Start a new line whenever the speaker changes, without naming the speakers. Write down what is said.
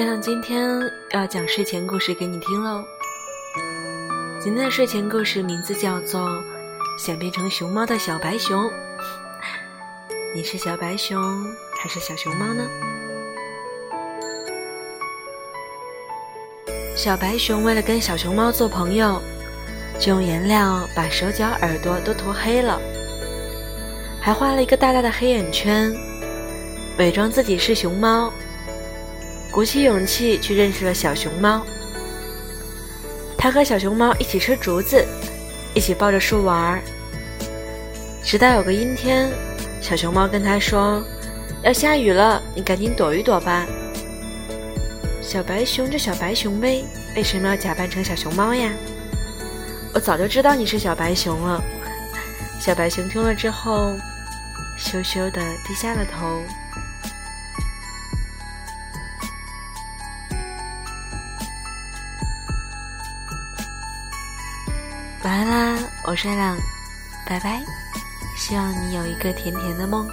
亮亮今天要讲睡前故事给你听喽。今天的睡前故事名字叫做《想变成熊猫的小白熊》。你是小白熊还是小熊猫呢？小白熊为了跟小熊猫做朋友，就用颜料把手脚、耳朵都涂黑了，还画了一个大大的黑眼圈，伪装自己是熊猫，鼓起勇气去认识了小熊猫。他和小熊猫一起吃竹子，一起抱着树玩儿，直到有个阴天，小熊猫跟他说：“要下雨了，你赶紧躲一躲吧。”小白熊就小白熊呗，为什么要假扮成小熊猫呀？我早就知道你是小白熊了。小白熊听了之后，羞羞的低下了头。晚安啦，我是亮，拜拜。希望你有一个甜甜的梦。